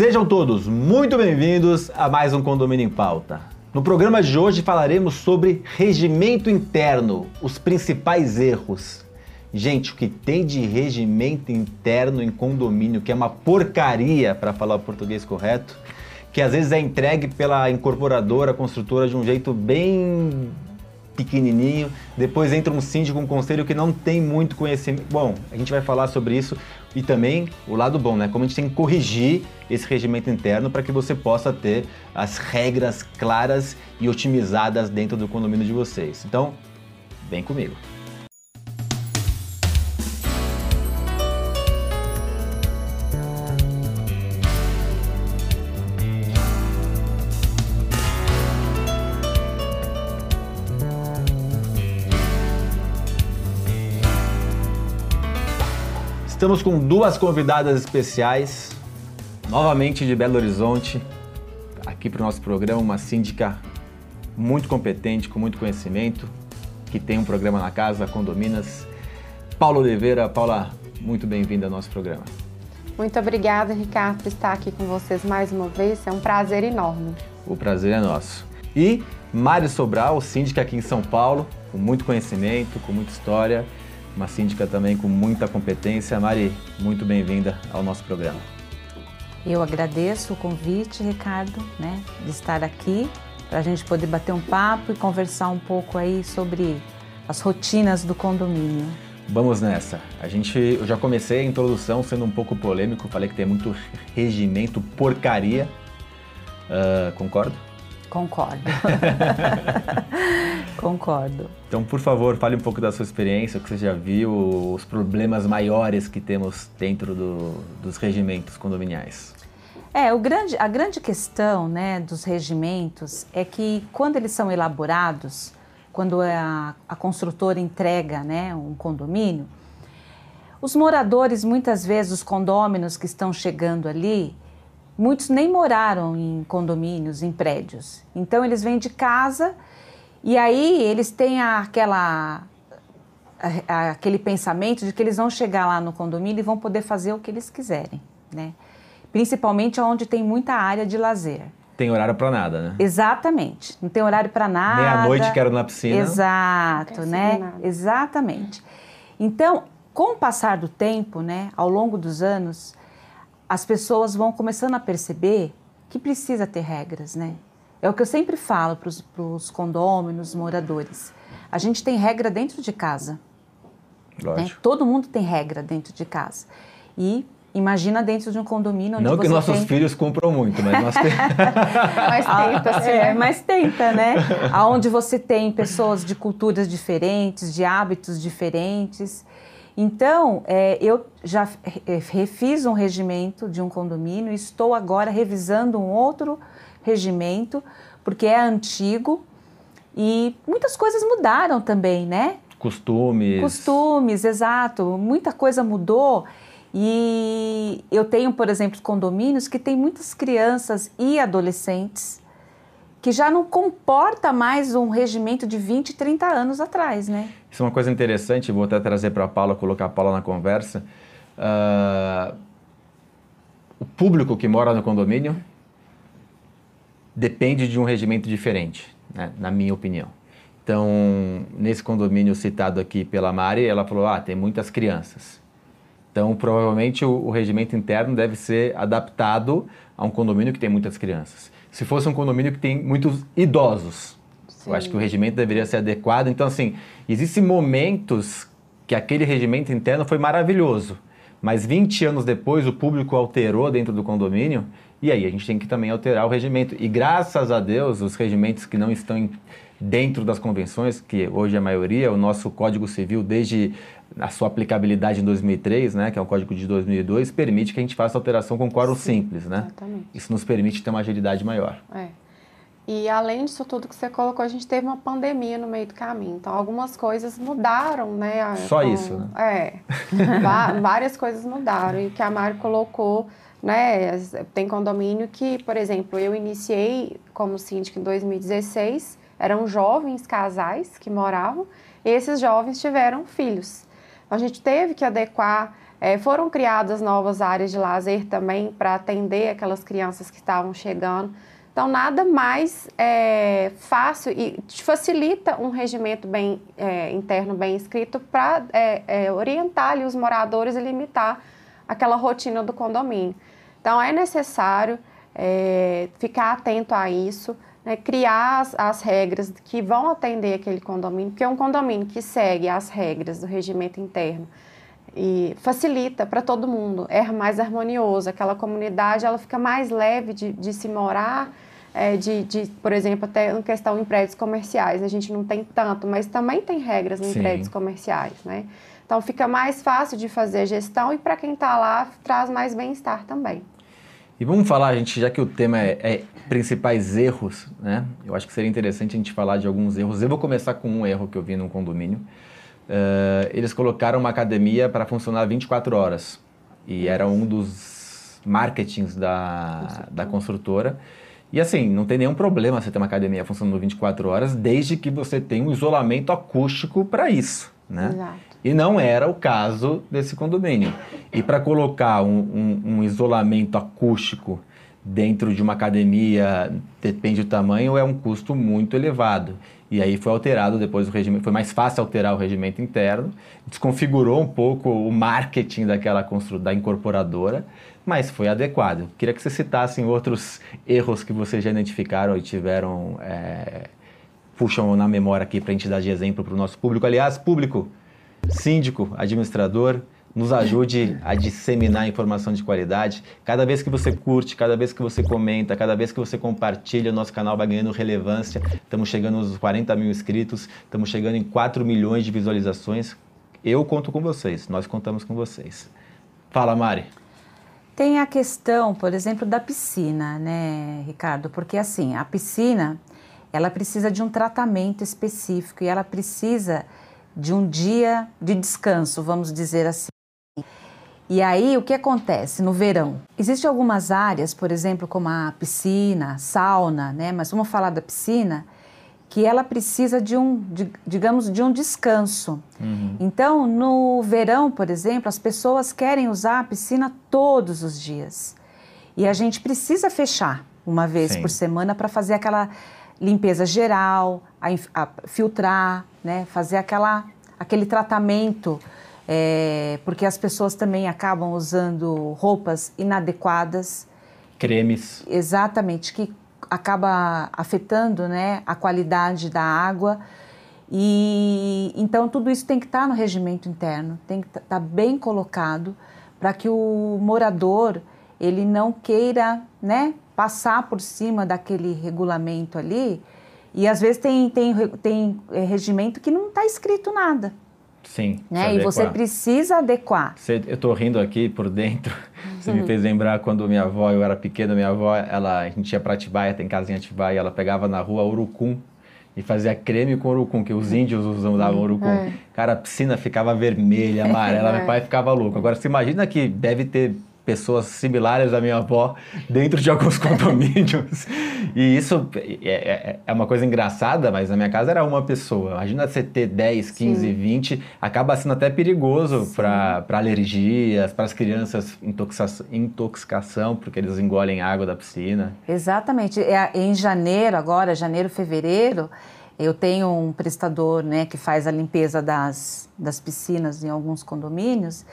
Sejam todos muito bem-vindos a mais um Condomínio em Pauta. No programa de hoje falaremos sobre regimento interno, os principais erros. Gente, o que tem de regimento interno em condomínio, que é uma porcaria, para falar o português correto, que às vezes é entregue pela incorporadora, construtora de um jeito bem pequenininho. Depois entra um síndico, um conselho que não tem muito conhecimento. Bom, a gente vai falar sobre isso e também o lado bom, né? Como a gente tem que corrigir esse regimento interno para que você possa ter as regras claras e otimizadas dentro do condomínio de vocês. Então, vem comigo. Estamos com duas convidadas especiais, novamente de Belo Horizonte, aqui para o nosso programa, uma síndica muito competente, com muito conhecimento, que tem um programa na casa, Condominas. Paula Oliveira. Paula, muito bem-vinda ao nosso programa. Muito obrigada, Ricardo, por estar aqui com vocês mais uma vez. É um prazer enorme. O prazer é nosso. E Mário Sobral, síndica aqui em São Paulo, com muito conhecimento, com muita história uma síndica também com muita competência. Mari, muito bem-vinda ao nosso programa. Eu agradeço o convite, Ricardo, né, de estar aqui para a gente poder bater um papo e conversar um pouco aí sobre as rotinas do condomínio. Vamos nessa. A gente, eu já comecei a introdução sendo um pouco polêmico, falei que tem muito regimento porcaria. Uh, concordo? Concordo. Concordo. Então, por favor, fale um pouco da sua experiência, o que você já viu, os problemas maiores que temos dentro do, dos regimentos condominiais. É, grande, a grande questão né, dos regimentos é que quando eles são elaborados, quando a, a construtora entrega né, um condomínio, os moradores, muitas vezes, os condôminos que estão chegando ali, Muitos nem moraram em condomínios, em prédios. Então eles vêm de casa e aí eles têm aquela aquele pensamento de que eles vão chegar lá no condomínio e vão poder fazer o que eles quiserem, né? Principalmente onde tem muita área de lazer. Tem horário para nada, né? Exatamente. Não tem horário para nada. Meia-noite quero na piscina. Exato, né? Exatamente. Então, com o passar do tempo, né, ao longo dos anos, as pessoas vão começando a perceber que precisa ter regras, né? É o que eu sempre falo para os condôminos, moradores. A gente tem regra dentro de casa. Né? Todo mundo tem regra dentro de casa. E imagina dentro de um condomínio onde Não que nossos tem... filhos cumpram muito, mas nós temos... mas tenta, sim. É, mas tenta, né? Aonde você tem pessoas de culturas diferentes, de hábitos diferentes. Então, é, eu já refiz um regimento de um condomínio, estou agora revisando um outro regimento, porque é antigo e muitas coisas mudaram também, né? Costumes. Costumes, exato. Muita coisa mudou. E eu tenho, por exemplo, condomínios que tem muitas crianças e adolescentes que já não comporta mais um regimento de 20, 30 anos atrás, né? Isso é uma coisa interessante, vou até trazer para a Paula, colocar a Paula na conversa. Uh, o público que mora no condomínio depende de um regimento diferente, né, na minha opinião. Então, nesse condomínio citado aqui pela Mari, ela falou: ah, tem muitas crianças. Então, provavelmente o, o regimento interno deve ser adaptado a um condomínio que tem muitas crianças. Se fosse um condomínio que tem muitos idosos, Sim. eu acho que o regimento deveria ser adequado. Então, assim, existem momentos que aquele regimento interno foi maravilhoso, mas 20 anos depois o público alterou dentro do condomínio e aí a gente tem que também alterar o regimento. E graças a Deus, os regimentos que não estão em, dentro das convenções, que hoje é a maioria, o nosso Código Civil, desde a sua aplicabilidade em 2003, né, que é o Código de 2002, permite que a gente faça alteração com quórum simples, né? Exatamente. Isso nos permite ter uma agilidade maior. É. E além disso tudo que você colocou, a gente teve uma pandemia no meio do caminho. Então, algumas coisas mudaram, né? Só com, isso, né? É. várias coisas mudaram. E o que a Mari colocou, né? Tem condomínio que, por exemplo, eu iniciei como síndica em 2016. Eram jovens casais que moravam. E esses jovens tiveram filhos. A gente teve que adequar É, foram criadas novas áreas de lazer também para atender aquelas crianças que estavam chegando. Então, nada mais é, fácil e facilita um regimento bem é, interno bem escrito para é, é, orientar ali, os moradores e limitar aquela rotina do condomínio. Então, é necessário é, ficar atento a isso, né, criar as, as, regras que vão atender aquele condomínio, porque é um condomínio que segue as regras do regimento interno e facilita para todo mundo, é mais harmonioso, aquela comunidade ela fica mais leve de, de se morar, é, de, de, por exemplo, até em questão em prédios comerciais, a gente não tem tanto, mas também tem regras em Sim. prédios comerciais, né? Então fica mais fácil de fazer a gestão e para quem está lá traz mais bem-estar também. E vamos falar, gente, já que o tema é, é, principais erros, né? Eu acho que seria interessante a gente falar de alguns erros. Eu vou começar com um erro que eu vi num condomínio. Uh, eles colocaram uma academia para funcionar 24 horas. E era um dos marketings da, da construtora. E assim, não tem nenhum problema você ter uma academia funcionando 24 horas, desde que você tenha um isolamento acústico para isso, né? Exato. E não era o caso desse condomínio. E para colocar um, um, um isolamento acústico dentro de uma academia, depende do tamanho, é um custo muito elevado. E aí foi alterado depois o regimento, foi mais fácil alterar o regimento interno, desconfigurou um pouco o marketing daquela da incorporadora, mas foi adequado. Queria que você citasse outros erros que vocês já identificaram e tiveram, é, puxam na memória aqui para a gente dar de exemplo para o nosso público. Aliás, público, síndico, administrador, nos ajude a disseminar informação de qualidade. Cada vez que você curte, cada vez que você comenta, cada vez que você compartilha, o nosso canal vai ganhando relevância. Estamos chegando aos 40 mil inscritos, estamos chegando em 4 milhões de visualizações. Eu conto com vocês, nós contamos com vocês. Fala, Mari. Tem a questão, por exemplo, da piscina, né, Ricardo? Porque assim, a piscina, ela precisa de um tratamento específico e ela precisa de um dia de descanso, vamos dizer assim. E aí, o que acontece no verão? Existem algumas áreas, por exemplo, como a piscina, sauna, né? Mas vamos falar da piscina, que ela precisa de um, de, digamos, de um descanso. Uhum. Então, no verão, por exemplo, as pessoas querem usar a piscina todos os dias. E a gente precisa fechar uma vez Sim. por semana para fazer aquela limpeza geral, a, a filtrar, né? Fazer aquela, aquele tratamento é, porque as pessoas também acabam usando roupas inadequadas. Cremes. Exatamente, que acaba afetando né, a qualidade da água. E então tudo isso tem que estar no regimento interno, tem que estar bem colocado para que o morador ele não queira né, passar por cima daquele regulamento ali. E às vezes tem, tem, tem é, regimento que não está escrito nada. Sim. Né? E você precisa adequar. Você, eu estou rindo aqui por dentro. Você me uhum. fez lembrar quando minha avó, eu era pequena, minha avó, ela, a gente ia para Atibaia, tem casa em Atibaia, ela pegava na rua urucum e fazia creme com urucum, que os índios usavam uhum. urucum. É. Cara, a piscina ficava vermelha, amarela, é. meu pai ficava louco. Agora, você imagina que deve ter pessoas similares à minha avó dentro de alguns condomínios. E isso é, é, é, uma coisa engraçada, mas na minha casa era uma pessoa. Imagina você ter 10, 15, Sim. 20, acaba sendo até perigoso para alergias, para as crianças, intoxicação, intoxicação, porque eles engolem água da piscina. Exatamente. É, em janeiro, agora, janeiro, fevereiro, eu tenho um prestador né, que faz a limpeza das, das piscinas em alguns condomínios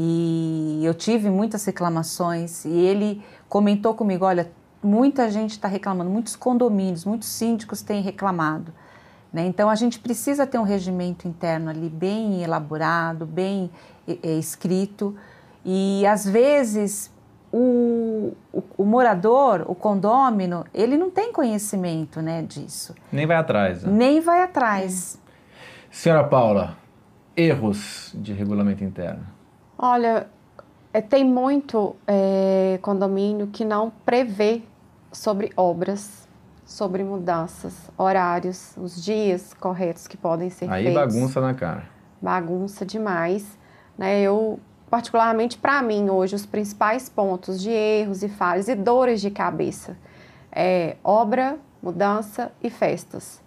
e eu tive muitas reclamações e ele comentou comigo, olha, muita gente está reclamando, muitos condomínios, muitos síndicos têm reclamado. Né? Então a gente precisa ter um regimento interno ali bem elaborado, bem é, escrito e às vezes o, o, o, morador, o condômino, ele não tem conhecimento né, disso. Nem vai atrás. Né? Nem vai atrás. Senhora Paula, erros de regulamento interno. Olha, é, tem muito é, condomínio que não prevê sobre obras, sobre mudanças, horários, os dias corretos que podem ser Aí feitos. Aí bagunça na cara. Bagunça demais. Né? Eu, particularmente para mim, hoje, os principais pontos de erros e falhas e dores de cabeça é obra, mudança e festas.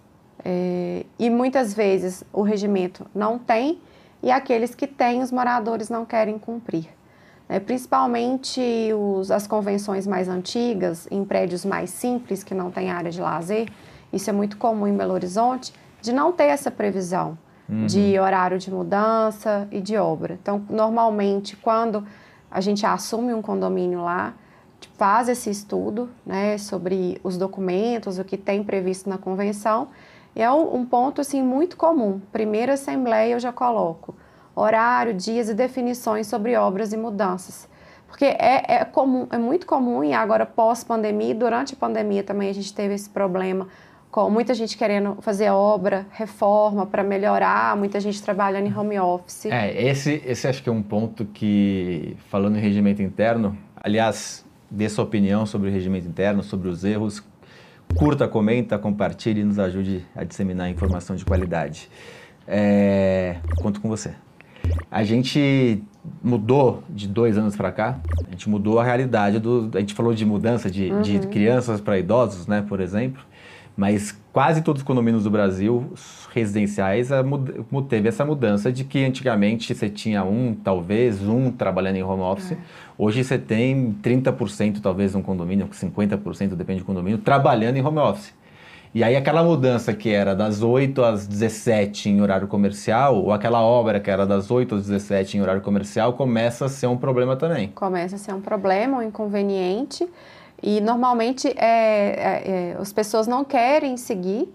É, e muitas vezes o regimento não tem e aqueles que têm, os moradores não querem cumprir. É, principalmente os, as convenções mais antigas, em prédios mais simples, que não têm área de lazer, isso é muito comum em Belo Horizonte, de não ter essa previsão uhum. de horário de mudança e de obra. Então, normalmente, quando a gente assume um condomínio lá, faz esse estudo né, sobre os documentos, o que tem previsto na convenção, e é um, ponto assim, muito comum. Primeira assembleia eu já coloco horário, dias e definições sobre obras e mudanças. Porque é, é, comum, é muito comum, e agora pós-pandemia, durante a pandemia também a gente teve esse problema, com muita gente querendo fazer obra, reforma para melhorar, muita gente trabalhando em home office. É, esse, esse acho que é um ponto que, falando em regimento interno, aliás, dê sua opinião sobre o regimento interno, sobre os erros, curta, comenta, compartilhe e nos ajude a disseminar informação de qualidade. É, conto com você. A gente mudou de dois anos para cá, a gente mudou a realidade do. A gente falou de mudança de, uhum. de crianças para idosos, né, por exemplo, mas quase todos os condomínios do Brasil residenciais teve essa mudança de que antigamente você tinha um, talvez, um trabalhando em home office. É. Hoje você tem 30%, talvez, um condomínio, 50%, depende do condomínio, trabalhando em home office. E aí aquela mudança que era das 8 às 17 em horário comercial, ou aquela obra que era das 8 às 17 em horário comercial, começa a ser um problema também. Começa a ser um problema, um inconveniente. E normalmente é, é, é, as pessoas não querem seguir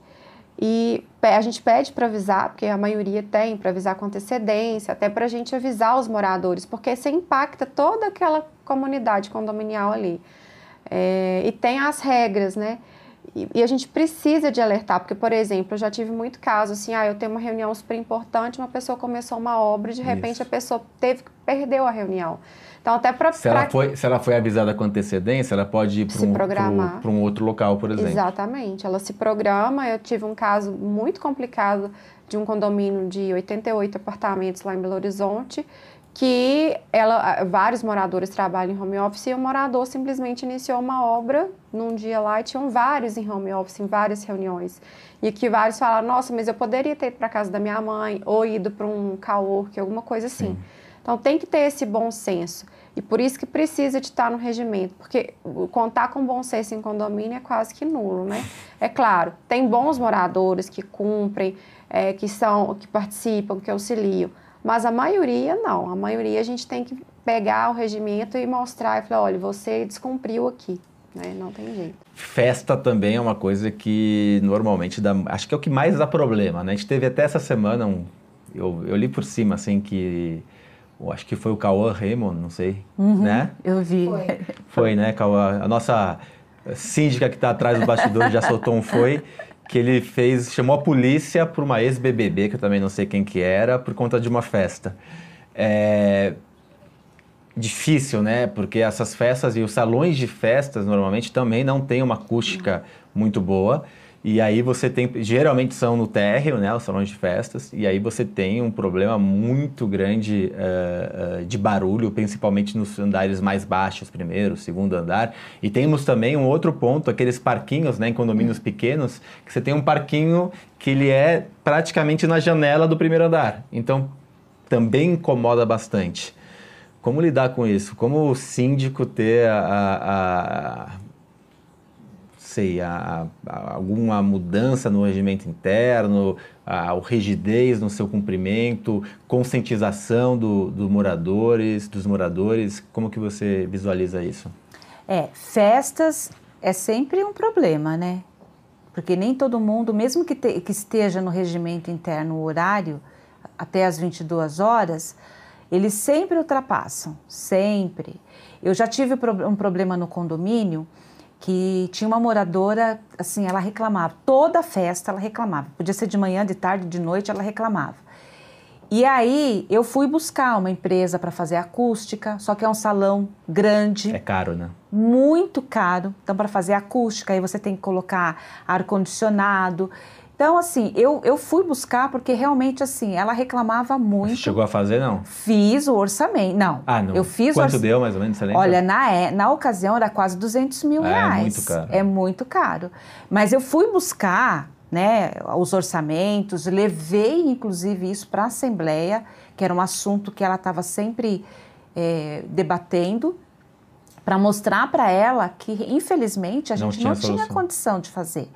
e a gente pede para avisar, porque a maioria tem, para avisar com antecedência, até para a gente avisar os moradores, porque você impacta toda aquela comunidade condominial ali. É, e tem as regras, né? E, e, a gente precisa de alertar, porque, por exemplo, eu já tive muito caso assim, ah, eu tenho uma reunião super importante, uma pessoa começou uma obra e de repente Isso. a pessoa teve que perdeu a reunião. Então, até para. Se, ela foi, se ela foi avisada com antecedência, ela pode ir para um, um outro local, por exemplo. Exatamente. Ela se programa. Eu tive um caso muito complicado de um condomínio de 88 apartamentos lá em Belo Horizonte que ela, vários moradores trabalham em home office e o morador simplesmente iniciou uma obra num dia lá e tinham vários em home office, em várias reuniões. E que vários falaram, nossa, mas eu poderia ter ido para casa da minha mãe ou ido para um cowork, alguma coisa assim. Sim. Então tem que ter esse bom senso. E por isso que precisa de estar no regimento, porque contar com bom senso em condomínio é quase que nulo, né? É claro, tem bons moradores que cumprem, é, que são, que participam, que auxiliam, mas a maioria não. A maioria a gente tem que pegar o regimento e mostrar e falar, olha, você descumpriu aqui. Né? Não tem jeito. Festa também é uma coisa que normalmente dá. Acho que é o que mais dá problema, né? A gente teve até essa semana um. Eu, eu li por cima, assim, que. Eu acho que foi o Cauã Raymond, não sei, uhum, né? Eu vi. Foi, foi né, Cauã? A nossa síndica que está atrás do bastidor já soltou um foi que ele fez, chamou a polícia por uma ex-BBB, que eu também não sei quem que era, por conta de uma festa. É difícil, né? Porque essas festas e os salões de festas normalmente também não têm uma acústica muito boa. E aí você tem, geralmente são no térreo, né, os salões de festas, e aí você tem um problema muito grande uh, uh, de barulho, principalmente nos andares mais baixos, primeiro, segundo andar. E temos também um outro ponto, aqueles parquinhos, né, em condomínios pequenos, que você tem um parquinho que ele é praticamente na janela do primeiro andar. Então, também incomoda bastante. Como lidar com isso? Como o síndico ter a, a, a sei, a, a, alguma mudança no regimento interno, a, a, rigidez no seu cumprimento, conscientização do, do moradores, dos moradores, como que você visualiza isso? É, festas é sempre um problema, né? Porque nem todo mundo, mesmo que, te, que esteja no regimento interno horário, até as 22 horas, eles sempre ultrapassam, sempre. Eu já tive um problema no condomínio que tinha uma moradora, assim, ela reclamava. Toda festa ela reclamava. Podia ser de manhã, de tarde, de noite, ela reclamava. E aí eu fui buscar uma empresa para fazer acústica, só que é um salão grande. É caro, né? Muito caro. Então, para fazer acústica, aí você tem que colocar ar-condicionado. Então, assim, eu, eu fui buscar porque realmente, assim, ela reclamava muito. Você chegou a fazer, não? Fiz o orçamento. Não. Ah, não. Eu fiz Quanto orç... deu, mais ou menos, você lembra? Olha, na, é, na ocasião era quase 200 mil ah, reais. É muito caro. É muito caro. Mas eu fui buscar né, os orçamentos, levei inclusive isso para a Assembleia, que era um assunto que ela estava sempre é, debatendo, para mostrar para ela que, infelizmente, a Não gente tinha não tinha condição de fazer.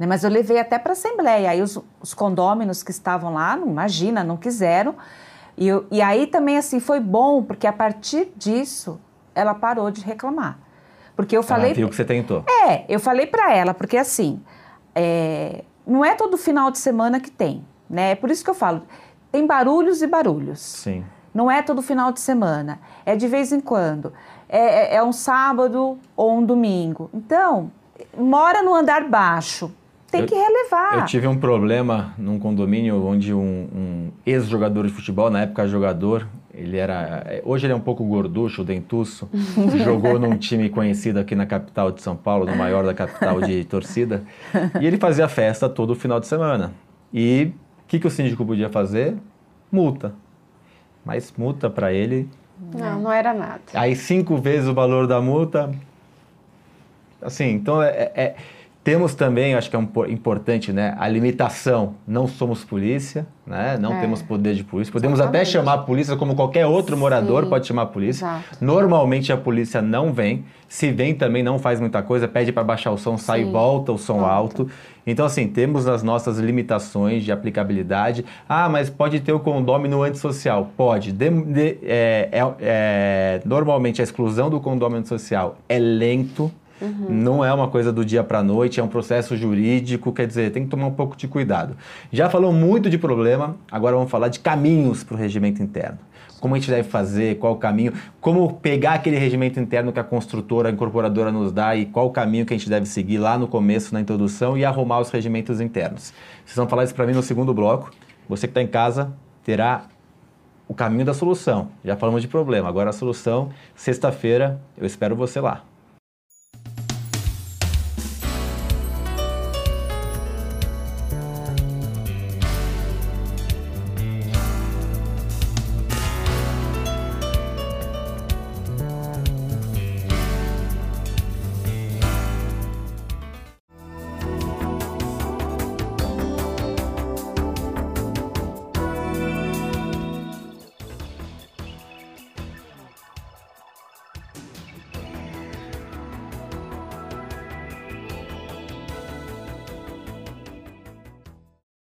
Né, Mas eu levei até para a Assembleia. Aí os, os condôminos que estavam lá, não imagina, não quiseram. E, eu- e aí também, assim, foi bom, porque a partir disso, ela parou de reclamar. Porque eu falei. Viu que você tentou. É, eu falei para ela, porque assim, é, não é todo final de semana que tem, né? É por isso que eu falo, tem barulhos e barulhos. Sim. Não é todo final de semana, é de vez em quando. É, é- é um sábado ou um domingo. Então, mora no andar baixo, tem Eu- que relevar. Eu tive um problema num condomínio onde um, um ex-jogador de futebol, na época jogador, ele era. Hoje ele é um pouco gorducho, dentuço. jogou num time conhecido aqui na capital de São Paulo, no maior da capital de torcida. E ele fazia festa todo final de semana. E o que, que o síndico podia fazer? Multa. Mas multa para ele. Não, não era nada. Aí cinco vezes o valor da multa. Assim, então é, é- é- temos também, acho que é um po- importante, né? A limitação. Não somos polícia, né? Não É. temos poder de polícia. Podemos até Exatamente. chamar a polícia como qualquer outro morador Sim. pode chamar a polícia. Exato. Normalmente a polícia não vem. Se vem também não faz muita coisa, pede para baixar o som, sai e Sim. volta o som Volta. alto. Então, assim, temos as nossas limitações de aplicabilidade. Ah, mas pode ter o condômino antissocial? Pode. De- de- é- é- é- normalmente a exclusão do condômino antissocial é lento. Não é uma coisa do dia para a noite, é um processo jurídico, quer dizer, tem que tomar um pouco de cuidado. Já falou muito de problema, agora vamos falar de caminhos para o regimento interno. Como a gente deve fazer, qual o caminho, como pegar aquele regimento interno que a construtora, a incorporadora nos dá e qual o caminho que a gente deve seguir lá no começo, na introdução e arrumar os regimentos internos. Vocês vão falar isso para mim no segundo bloco. Você que está em casa terá o caminho da solução. Já falamos de problema, agora a solução, sexta-feira, eu espero você lá.